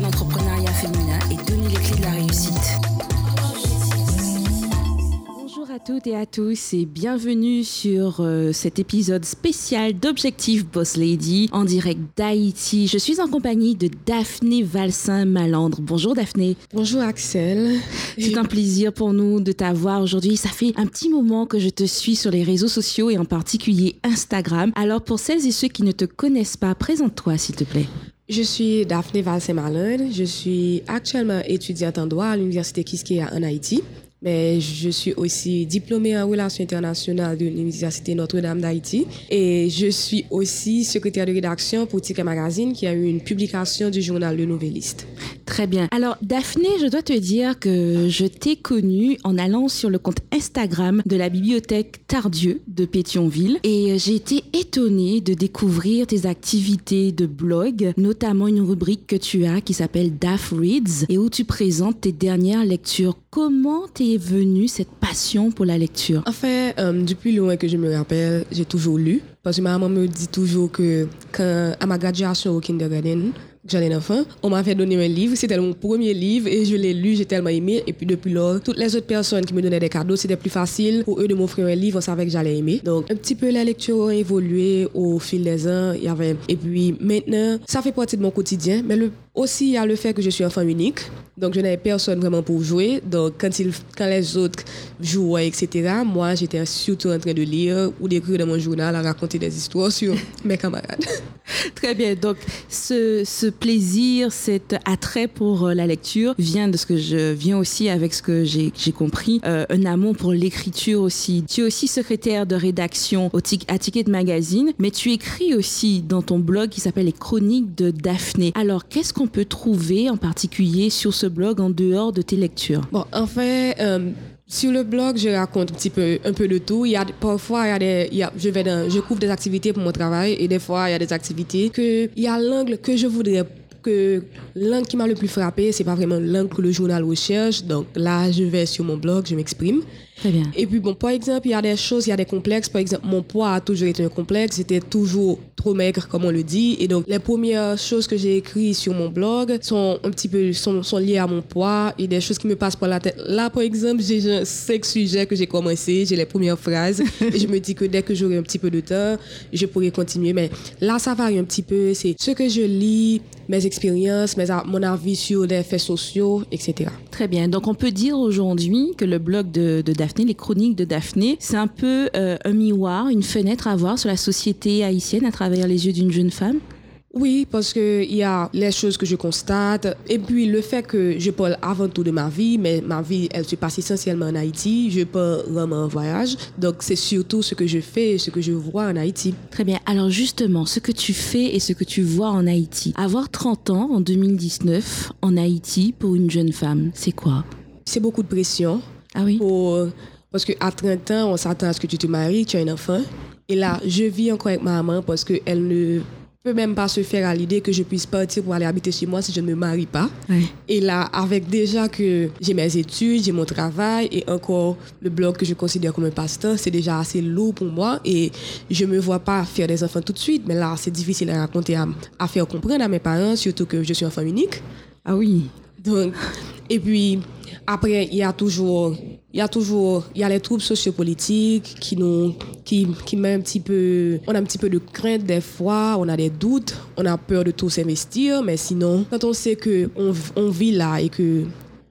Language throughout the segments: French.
l'entrepreneuriat féminin et donner les clés de la réussite. Bonjour à toutes et à tous et bienvenue sur euh, cet épisode spécial d'Objectif Boss Lady en direct d'Haïti. Je suis en compagnie de Daphné Valsin-Malandre. Bonjour Daphné. Bonjour Axel. C'est un plaisir pour nous de t'avoir aujourd'hui. Ça fait un petit moment que je te suis sur les réseaux sociaux et en particulier Instagram. Alors pour celles et ceux qui ne te connaissent pas, présente-toi s'il te plaît. Je suis Daphné Valsin-Malandre. Je suis actuellement étudiante en droit à l'Université Kiskeya en Haïti mais je suis aussi diplômée en relations internationales de l'Université Notre-Dame d'Haïti et je suis aussi secrétaire de rédaction pour Ticket Magazine qui a eu une publication du journal Le Nouvelliste. Très bien. Alors Daphné, je dois te dire que je t'ai connue en allant sur le compte Instagram de la bibliothèque Tardieu de Pétionville et j'ai été étonnée de découvrir tes activités de blog, notamment une rubrique que tu as qui s'appelle Daph Reads et où tu présentes tes dernières lectures. Comment t'es venue cette passion pour la lecture? En fait, euh, depuis loin que je me rappelle, j'ai toujours lu. Parce que ma maman me dit toujours que à ma graduation au kindergarten, j'allais enfant, on m'avait donné un livre, c'était mon premier livre et je l'ai lu, j'ai tellement aimé. Et puis depuis lors, toutes les autres personnes qui me donnaient des cadeaux, c'était plus facile pour eux de m'offrir un livre, on savait que j'allais aimer. Donc un petit peu la lecture a évolué au fil des ans. Il y avait et puis maintenant, ça fait partie de mon quotidien, mais aussi, il y a le fait que je suis enfant unique, donc je n'avais personne vraiment pour jouer. Donc quand, quand les autres jouaient, etc., moi, j'étais surtout en train de lire ou d'écrire dans mon journal, à raconter des histoires sur mes camarades. Très bien. Donc ce, plaisir, cet attrait pour euh, la lecture vient de ce que je viens aussi avec ce que j'ai compris, euh, un amour pour l'écriture aussi. Tu es aussi secrétaire de rédaction au à Ticket Magazine, mais tu écris aussi dans ton blog qui s'appelle Les Chroniques de Daphné. Alors qu'est-ce qu'on on peut trouver en particulier sur ce blog en dehors de tes lectures? Bon, en fait, euh, sur le blog, je raconte un petit peu, un peu de tout. Il y a, parfois, il des, je couvre des activités pour mon travail et des fois, il y a des activités que il y a l'angle que je voudrais que l'angle qui m'a le plus frappé, c'est pas vraiment l'angle que le journal recherche. Donc là, je vais sur mon blog, je m'exprime. Très bien. Et puis, bon, par exemple, il y a des choses, il y a des complexes. Par exemple, mon poids a toujours été un complexe. J'étais toujours trop maigre, comme on le dit. Et donc, les premières choses que j'ai écrites sur mon blog sont un petit peu, sont, sont liées à mon poids et des choses qui me passent par la tête. Là, par exemple, j'ai cinq sujets que j'ai commencé, j'ai les premières phrases. et je me dis que dès que j'aurai un petit peu de temps, je pourrai continuer. Mais là, ça varie un petit peu. C'est ce que je lis, mes expériences, mes, mon avis sur les faits sociaux, etc. Très bien. Donc, on peut dire aujourd'hui que le blog de, de Daphne les chroniques de Daphné, c'est un peu euh, un miroir, une fenêtre à voir sur la société haïtienne à travers les yeux d'une jeune femme oui, parce qu'il y a les choses que je constate. Et puis le fait que je parle avant tout de ma vie, mais ma vie, elle se passe essentiellement en Haïti. Je pars vraiment en voyage. Donc c'est surtout ce que je fais et ce que je vois en Haïti. Très bien. Alors justement, ce que tu fais et ce que tu vois en Haïti. Avoir 30 ans en 2019 en Haïti pour une jeune femme, c'est quoi? C'est beaucoup de pression. Ah oui. parce qu'à 30 ans, on s'attend à ce que tu te maries, tu as un enfant. Et là, je vis encore avec ma maman parce qu'elle ne peut même pas se faire à l'idée que je puisse partir pour aller habiter chez moi si je ne me marie pas. Et là, avec déjà que j'ai mes études, j'ai mon travail et encore le blog que je considère comme un pasteur, c'est déjà assez lourd pour moi et je me vois pas faire des enfants tout de suite. Mais là, c'est difficile à raconter, à, à faire comprendre à mes parents, surtout que je suis enfant unique. Ah oui. Donc, et puis, après, il y a toujours, il y a toujours, il y a les troubles sociopolitiques qui nous, qui, qui met un petit peu, on a un petit peu de crainte des fois, on a des doutes, on a peur de tout s'investir, mais sinon, quand on sait que on, on vit là et que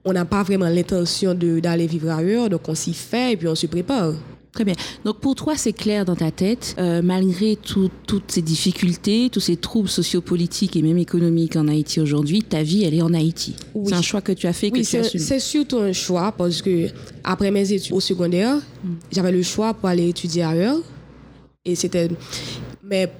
on n'a pas vraiment l'intention d'aller vivre ailleurs, donc on s'y fait et puis on se prépare. Très bien. Donc pour toi, c'est clair dans ta tête, euh, malgré toutes ces difficultés, tous ces troubles sociopolitiques et même économiques en Haïti aujourd'hui, ta vie, elle est en Haïti. C'est un choix que tu as fait, que tu as C'est surtout un choix parce que après mes études au secondaire, mm. j'avais le choix pour aller étudier ailleurs. Et c'était mais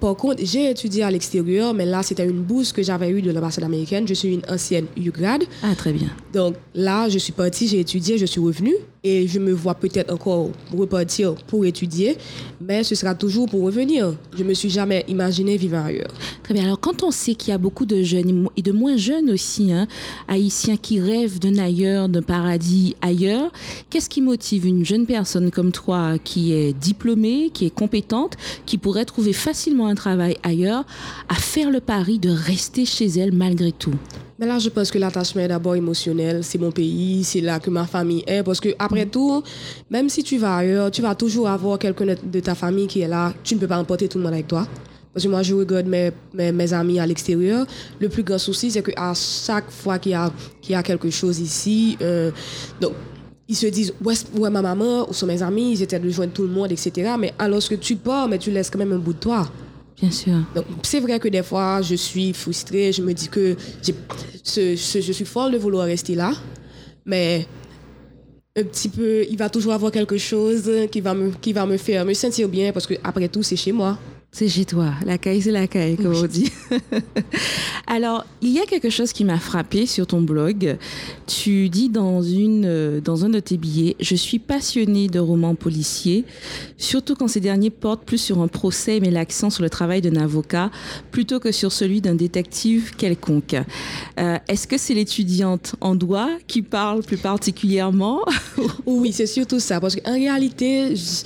par contre, j'ai étudié à l'extérieur, mais là, c'était une bourse que j'avais eue de l'ambassade américaine. Je suis une ancienne UGRAD. Ah, très bien. Donc là, je suis partie, j'ai étudié, je suis revenue et je me vois peut-être encore repartir pour étudier, mais ce sera toujours pour revenir. Je me suis jamais imaginé vivre ailleurs. Très bien. Alors, quand on sait qu'il y a beaucoup de jeunes et de moins jeunes aussi, hein, haïtiens qui rêvent d'un ailleurs, d'un paradis ailleurs, qu'est-ce qui motive une jeune personne comme toi qui est diplômée, qui est compétente, qui pourrait trouver facilement un travail ailleurs, à faire le pari de rester chez elle malgré tout? Mais là, je pense que l'attachement est d'abord émotionnel. C'est mon pays, c'est là que ma famille est. Parce que après tout, même si tu vas ailleurs, tu vas toujours avoir quelqu'un de- ta famille qui est là. Tu ne peux pas emporter tout le monde avec toi. Parce que moi, je regarde mes, mes, mes amis à l'extérieur. Le plus grand souci, c'est qu'à chaque fois qu'il y a, qu'il y a quelque chose ici, euh, donc, ils se disent, où est, où est ma maman, où sont mes amis, ils étaient de joindre tout le monde, etc. Mais alors que tu pars, mais tu laisses quand même un bout de toi. Bien sûr. C'est vrai que des fois, je suis frustrée. Je me dis que je suis folle de vouloir rester là. Mais un petit peu, il va toujours avoir quelque chose qui va me, faire me sentir bien parce que après tout, c'est chez moi. C'est chez toi. La caille, c'est la caille, comme on dit. Alors, il y a quelque chose qui m'a frappé sur ton blog. Tu dis dans, une, euh, dans un de tes billets Je suis passionnée de romans policiers, surtout quand ces derniers portent plus sur un procès et met l'accent sur le travail d'un avocat plutôt que sur celui d'un détective quelconque. Euh, Est-ce que c'est l'étudiante en droit qui parle plus particulièrement? Oui, c'est surtout ça. Parce qu'en réalité, je-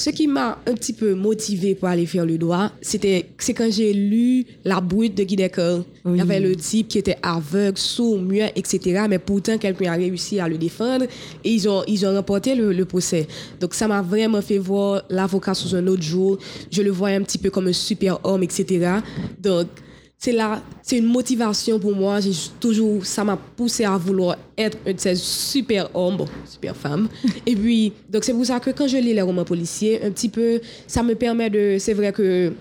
ce qui m'a un petit peu motivée pour aller faire le droit, c'était c'est quand j'ai lu La brute de Guy Decker. Il y avait le type qui était aveugle, sourd, muet, etc. Mais pourtant, quelqu'un a réussi à le défendre et ils ont, ils ont remporté le, le procès. Donc, ça m'a vraiment fait voir l'avocat sous un autre jour. Je le voyais un petit peu comme un super homme, etc. Donc, c'est là, c'est une motivation pour moi. J'ai toujours, ça m'a poussé à vouloir être un de ces super hommes, bon, super femmes. Et puis, donc c'est pour ça que quand je lis les romans policiers, un petit peu, ça me permet de, c'est vrai que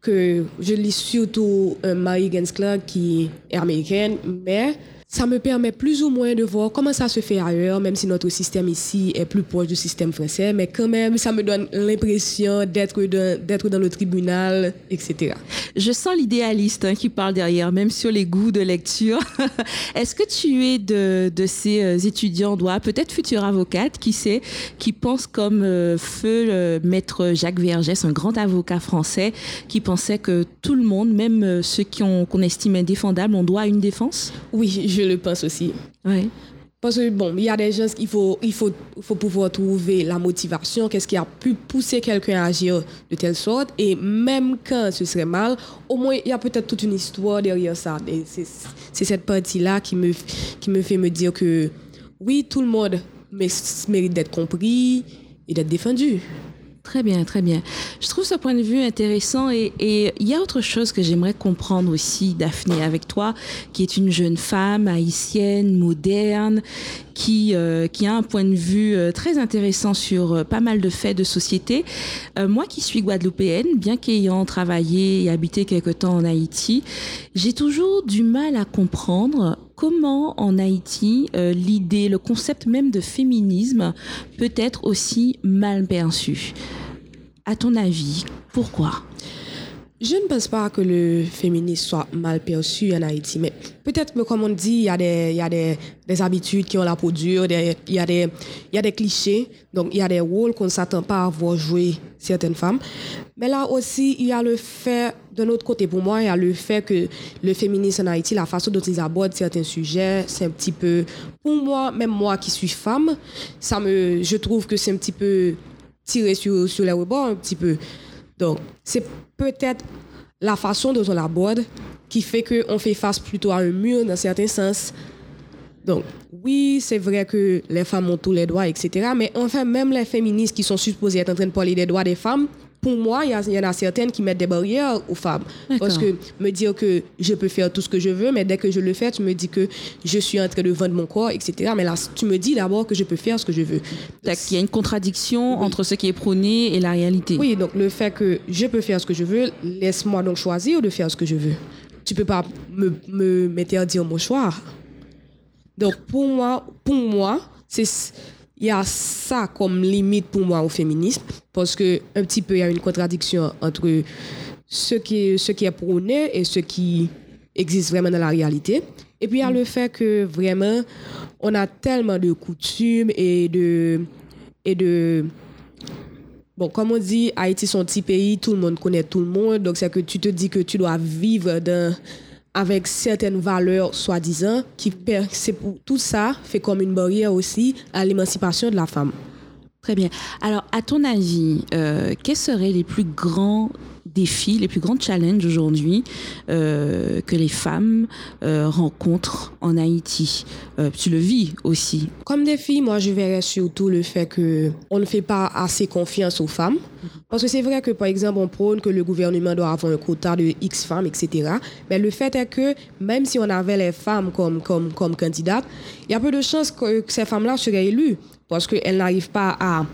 que je lis surtout euh, Mary Clark qui est américaine, mais ça me permet plus ou moins de voir comment ça se fait ailleurs, même si notre système ici est plus proche du système français, mais quand même, ça me donne l'impression d'être dans, le tribunal, etc. Je sens l'idéaliste hein, qui parle derrière, même sur les goûts de lecture. Est-ce que tu es de, de ces euh, étudiants en droit, peut-être future avocate, qui sait, qui pense comme euh, feu le maître Jacques Vergès, un grand avocat français, qui pensait que tout le monde, même euh, ceux qu'on estime indéfendables, ont droit à une défense? Oui, je le pense aussi. Parce que bon, il y a des gens qu'il faut, il faut, il faut pouvoir trouver la motivation, qu'est-ce qui a pu pousser quelqu'un à agir de telle sorte. Et même quand ce serait mal, au moins il y a peut-être toute une histoire derrière ça. Et c'est cette partie-là qui me, qui me fait me dire que oui, tout le monde mé- mérite d'être compris et d'être défendu. Très bien, très bien. Je trouve ce point de vue intéressant et et il y a autre chose que j'aimerais comprendre aussi, Daphné, avec toi, qui est une jeune femme haïtienne, moderne, qui, euh, qui a un point de vue euh, très intéressant sur euh, pas mal de faits de société. Euh, moi qui suis guadeloupéenne, bien qu'ayant travaillé et habité quelque temps en Haïti, j'ai toujours du mal à comprendre comment en Haïti euh, l'idée, le concept même de féminisme peut être aussi mal perçu? À ton avis, pourquoi? Je ne pense pas que le féminisme soit mal perçu en Haïti, mais peut-être que, comme on dit, il y a des, y a des, des habitudes qui ont la peau dure, il, y a des, il y a des clichés, donc il y a des rôles qu'on ne s'attend pas à voir jouer certaines femmes. Mais là aussi, il y a le fait, d'un autre côté, pour moi, il y a le fait que le féminisme en Haïti, la façon dont ils abordent certains sujets, c'est un petit peu, pour moi, même moi qui suis femme, ça me, je trouve que c'est un petit peu tiré sur, sur les rebords, un petit peu. Donc, c'est peut-être la façon dont on l'aborde qui fait qu'on fait face plutôt à un mur dans certains sens. Donc, oui, c'est vrai que les femmes ont tous les droits, etc. Mais enfin, même les féministes qui sont supposées être en train de parler des droits des femmes, pour moi, il y, en a certaines qui mettent des barrières aux femmes. Parce que me dire que je peux faire tout ce que je veux, mais dès que je le fais, tu me dis que je suis en train de vendre mon corps, etc. Mais là, tu me dis d'abord que je peux faire ce que je veux. Donc, Il y a une contradiction entre ce qui est prôné et la réalité. Oui, donc le fait que je peux faire ce que je veux, laisse-moi donc choisir de faire ce que je veux. Tu peux pas me, me m'interdire mon choix. Donc pour moi, pour moi, c'est il y a ça comme limite pour moi au féminisme parce que un petit peu il y a une contradiction entre ce qui ce qui est prôné et ce qui existe vraiment dans la réalité. Et puis il y a le fait que vraiment on a tellement de coutumes et de et de Bon, comme on dit, Haïti, c'est un petit pays, tout le monde connaît tout le monde. Donc, c'est que tu te dis que tu dois vivre dans, avec certaines valeurs, soi-disant, qui c'est pour tout ça fait comme une barrière aussi à l'émancipation de la femme. Très bien. Alors, à ton avis, euh, quels seraient les plus grands défis, les plus grands challenges aujourd'hui euh, que les femmes euh, rencontrent en Haïti euh, Tu le vis aussi. Comme défi, moi, je verrais surtout le fait que on ne fait pas assez confiance aux femmes. Parce que c'est vrai que, par exemple, on prône que le gouvernement doit avoir un quota de X femmes, etc. Mais le fait est que même si on avait les femmes comme, comme, comme candidates, il y a peu de chances que, ces femmes-là seraient élues parce qu'elles n'arrivent pas à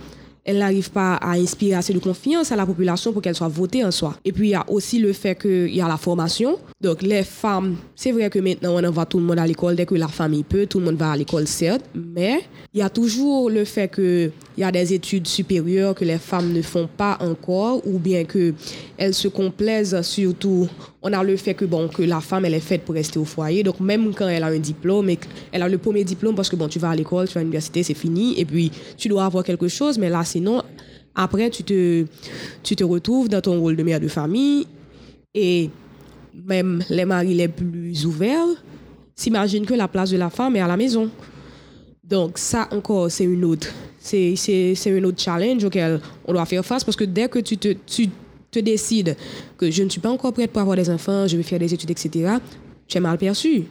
elle n'arrive pas à inspirer assez de confiance à la population pour qu'elle soit votée en soi. Et puis, il y a aussi le fait qu'il y a la formation. Donc, les femmes, c'est vrai que maintenant, on envoie tout le monde à l'école dès que la famille peut, tout le monde va à l'école, certes, mais il y a toujours le fait qu'il y a des études supérieures que les femmes ne font pas encore, ou bien qu'elles se complaisent surtout. On a le fait que, bon, que la femme, elle est faite pour rester au foyer. Donc, même quand elle a un diplôme, et elle a le premier diplôme parce que, bon, tu vas à l'école, tu vas à l'université, c'est fini, et puis tu dois avoir quelque chose, mais là, sinon, après, tu te, tu retrouves dans ton rôle de mère de famille, et même les maris les plus ouverts s'imaginent que la place de la femme est à la maison. Donc ça encore, c'est une autre, c'est, un autre challenge auquel on doit faire face parce que dès que tu te, te décides que je ne suis pas encore prête pour avoir des enfants, je vais faire des études, etc., tu es mal perçu.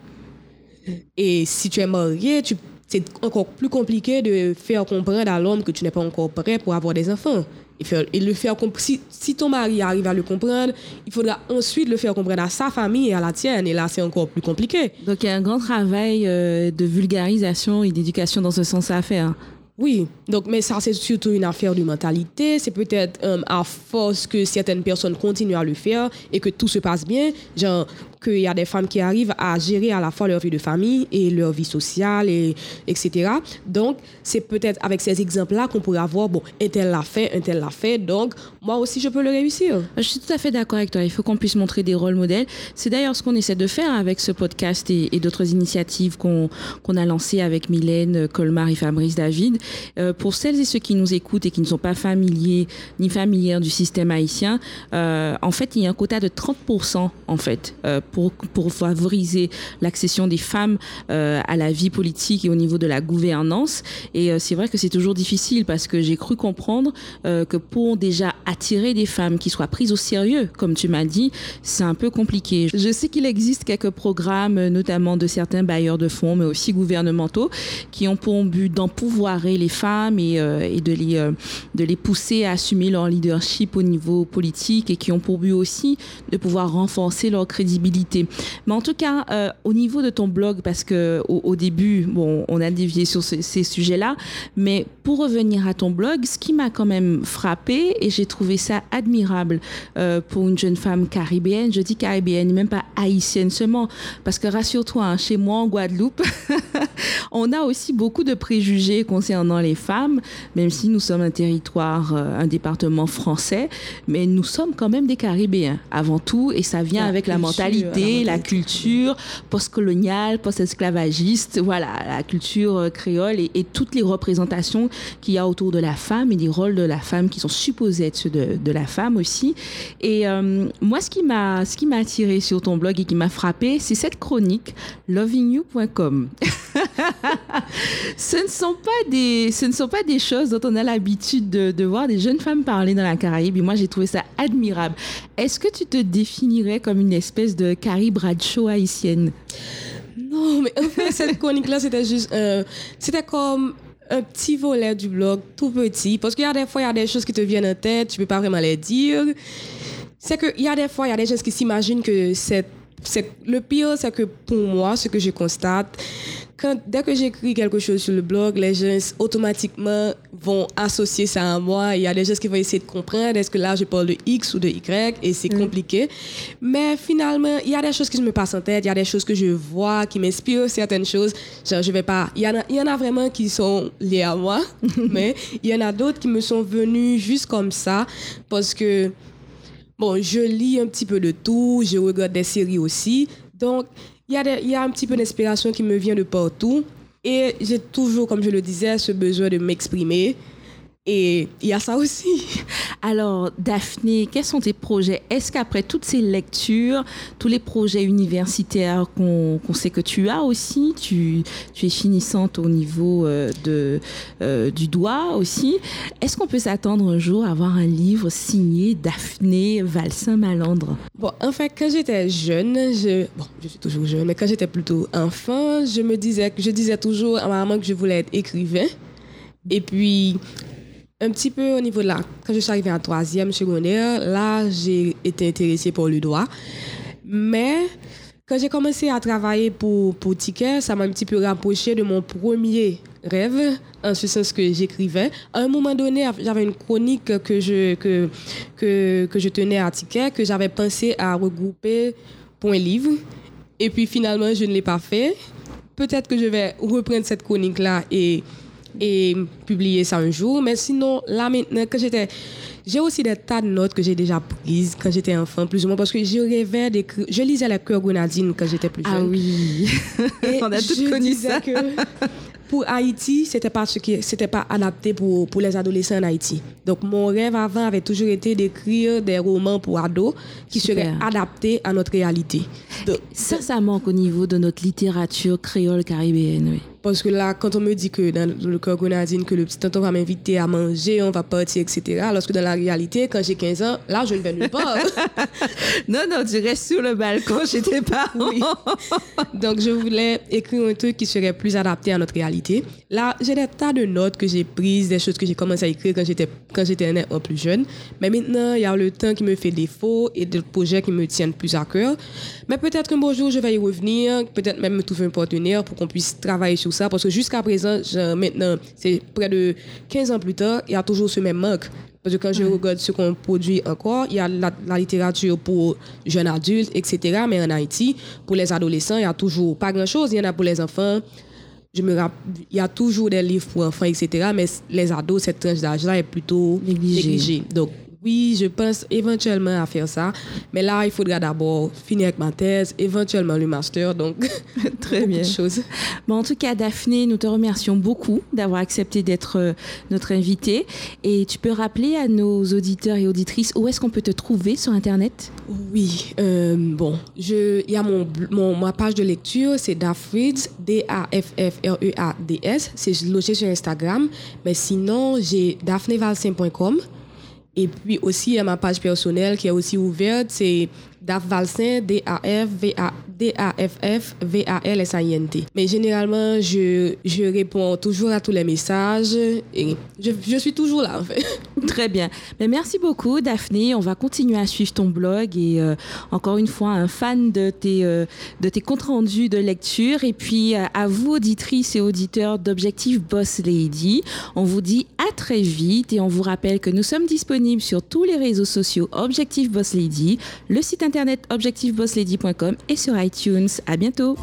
Et si tu es marié, tu, c'est encore plus compliqué de faire comprendre à l'homme que tu n'es pas encore prêt pour avoir des enfants. Et, faire, et le faire si, si ton mari arrive à le comprendre, il faudra ensuite le faire comprendre à sa famille et à la tienne. Et là, c'est encore plus compliqué. Donc il y a un grand travail euh, de vulgarisation et d'éducation dans ce sens à faire. Oui, donc, mais ça, c'est surtout une affaire de mentalité. C'est peut-être euh, à force que certaines personnes continuent à le faire et que tout se passe bien, genre qu'il y a des femmes qui arrivent à gérer à la fois leur vie de famille et leur vie sociale, et, etc. Donc, c'est peut-être avec ces exemples-là qu'on pourrait avoir, bon, un tel l'a fait, un tel l'a fait, donc moi aussi, je peux le réussir. Je suis tout à fait d'accord avec toi. Il faut qu'on puisse montrer des rôles modèles. C'est d'ailleurs ce qu'on essaie de faire avec ce podcast et, d'autres initiatives qu'on qu'on a lancées avec Mylène, Colmar et Fabrice David. Euh, pour celles et ceux qui nous écoutent et qui ne sont pas familiers ni familières du système haïtien, euh, en fait, il y a un quota de 30% en fait euh, pour, pour favoriser l'accession des femmes euh, à la vie politique et au niveau de la gouvernance. Et c'est vrai que c'est toujours difficile parce que j'ai cru comprendre que pour déjà attirer des femmes qui soient prises au sérieux, comme tu m'as dit, c'est un peu compliqué. Je sais qu'il existe quelques programmes, notamment de certains bailleurs de fonds, mais aussi gouvernementaux, qui ont pour but d'empouvoirer les femmes et, euh, et de, les, euh, de les pousser à assumer leur leadership au niveau politique et qui ont pour but aussi de pouvoir renforcer leur crédibilité. Mais en tout cas, euh, au niveau de ton blog, parce que au, au début, bon, on a dévié sur ce- ces sujets-là, mais pour revenir à ton blog, ce qui m'a quand même frappé et j'ai trouvé ça admirable pour une jeune femme caribéenne, je dis caribéenne, même pas haïtienne seulement, parce que rassure-toi, hein, chez moi en Guadeloupe, on a aussi beaucoup de préjugés concernant les femmes, même si nous sommes un territoire, euh, un département français, mais nous sommes quand même des Caribéens avant tout, et ça vient La avec la culture, mentalité, la la culture postcoloniale, post-esclavagiste, voilà, la culture euh, créole et, et toutes les représentations qu'il y a autour de la femme et des rôles de la femme qui sont supposés être ceux de, de la femme aussi. Et euh, moi, ce qui m'a, ce qui m'a attiré sur ton blog et qui m'a frappé, c'est cette chronique lovingyou.com. ce ne sont pas des, ce ne sont pas des choses dont on a l'habitude de, de voir des jeunes femmes parler dans la Caraïbe. Et moi, j'ai trouvé ça admirable. Est-ce que tu te définirais comme une espèce de Carrie Bradshaw haïtienne? Non, mais en fait, cette chronique-là, c'était juste. euh, c'était comme un petit volet du blog, tout petit. Parce qu'il y a des fois, il y a des choses qui te viennent en tête, tu peux pas vraiment les dire. C'est qu'il y a des fois, il y a des gens qui s'imaginent que c'est- Le pire, c'est que pour moi, ce que je constate, quand, dès que j'écris quelque chose sur le blog, les gens automatiquement vont associer ça à moi. Il y a des gens qui vont essayer de comprendre est-ce que là je parle de X ou de Y et c'est compliqué. Mais finalement, il y a des choses qui me passent en tête, il y a des choses que je vois qui m'inspirent certaines choses. Genre, je vais pas. Il y, en a, il y en a vraiment qui sont liées à moi, mais il y en a d'autres qui me sont venues juste comme ça parce que Bon, je lis un petit peu de tout, je regarde des séries aussi. Donc, il y, a un petit peu d'inspiration qui me vient de partout. Et j'ai toujours, comme je le disais, ce besoin de m'exprimer. Et il y a ça aussi. Alors, Daphné, quels sont tes projets? Est-ce qu'après toutes ces lectures, tous les projets universitaires qu'on sait que tu as aussi, tu, es finissante au niveau euh, de, euh, du doigt aussi, est-ce qu'on peut s'attendre un jour à avoir un livre signé Daphné Valsin-Malandre Bon, en fait, quand j'étais jeune, je, bon, je suis toujours jeune, mais quand j'étais plutôt enfant, je me disais, je disais toujours à ma maman que je voulais être écrivain. Et puis, un petit peu au niveau de la... Quand je suis arrivée en troisième secondaire, là, j'ai été intéressée pour le droit. Mais quand j'ai commencé à travailler pour, pour Ticket, ça m'a un petit peu rapproché de mon premier rêve, en ce sens que j'écrivais. À un moment donné, j'avais une chronique que je, que, que, que je tenais à Ticket, que j'avais pensé à regrouper pour un livre. Et puis finalement, je ne l'ai pas fait. Peut-être que je vais reprendre cette chronique-là et et publier ça un jour. Mais sinon, là maintenant, quand j'étais. J'ai aussi des tas de notes que j'ai déjà prises quand j'étais enfant, plus ou moins, parce que je rêvais d'écrire. Je lisais la cœur grenadine quand j'étais plus ah jeune. Ah oui, on a tous connu ça. Que pour Haïti, c'était pas ce qui, c'était pas adapté pour, pour les adolescents en Haïti. Donc mon rêve avant avait toujours été d'écrire des romans pour ados qui seraient adaptés à notre réalité. ça, ça manque au niveau de notre littérature créole caribéenne, oui. Parce que là, quand on me dit que dans le cœur grenadine, que le petit tonton va m'inviter à manger, on va partir, etc., alors que dans la réalité, quand j'ai 15 ans, là, je ne vais nulle part. non, non, tu restes sur le balcon j'étais pas. Oui. Donc, je voulais écrire un truc qui serait plus adapté à notre réalité. Là, j'ai des tas de notes que j'ai prises, des choses que j'ai commencé à écrire quand j'étais, quand j'étais un plus jeune. Mais maintenant, il y a le temps qui me fait défaut et des projets qui me tiennent plus à cœur. Mais peut-être qu'un beau jour, je vais y revenir, peut-être même me trouver un partenaire pour qu'on puisse travailler sur ça parce que jusqu'à présent, maintenant, c'est près de 15 ans plus tard, il y a toujours ce même manque. Parce que quand je regarde ce qu'on produit encore, il y a la, littérature pour jeunes adultes, etc. Mais en Haïti, pour les adolescents, il n'y a toujours pas grand-chose. Il y en a pour les enfants. Je me il y a toujours des livres pour enfants, etc. Mais les ados, cette tranche d'âge-là est plutôt négligée. Donc, oui, je pense éventuellement à faire ça. Mais là, il faudra d'abord finir avec ma thèse, éventuellement le master. Donc, très bien. Chose. Bon, en tout cas, Daphné, nous te remercions beaucoup d'avoir accepté d'être euh, notre invitée. Et tu peux rappeler à nos auditeurs et auditrices où est-ce qu'on peut te trouver sur Internet? Oui, euh, bon, il y a mon, mon, ma page de lecture, c'est Daffreads, D-A-F-F-R-E-A-D-S. C'est logé sur Instagram. Mais sinon, j'ai daphnevalsin.com. Et puis aussi, il y a ma page personnelle qui est aussi ouverte, c'est Daf Valsin, D-A-F-F-V-A-L-S-I-N-T. Mais généralement, je, je réponds toujours à tous les messages et je, je suis toujours là, en fait. Très bien. Mais merci beaucoup, Daphné. On va continuer à suivre ton blog et euh, encore une fois, un fan de tes, euh, tes comptes rendus de lecture. Et puis, euh, à vous, auditrices et auditeurs d'Objectif Boss Lady, on vous dit à très vite et on vous rappelle que nous sommes disponibles sur tous les réseaux sociaux Objectif Boss Lady, le site internet objectivebosslady.com et sur iTunes. À bientôt.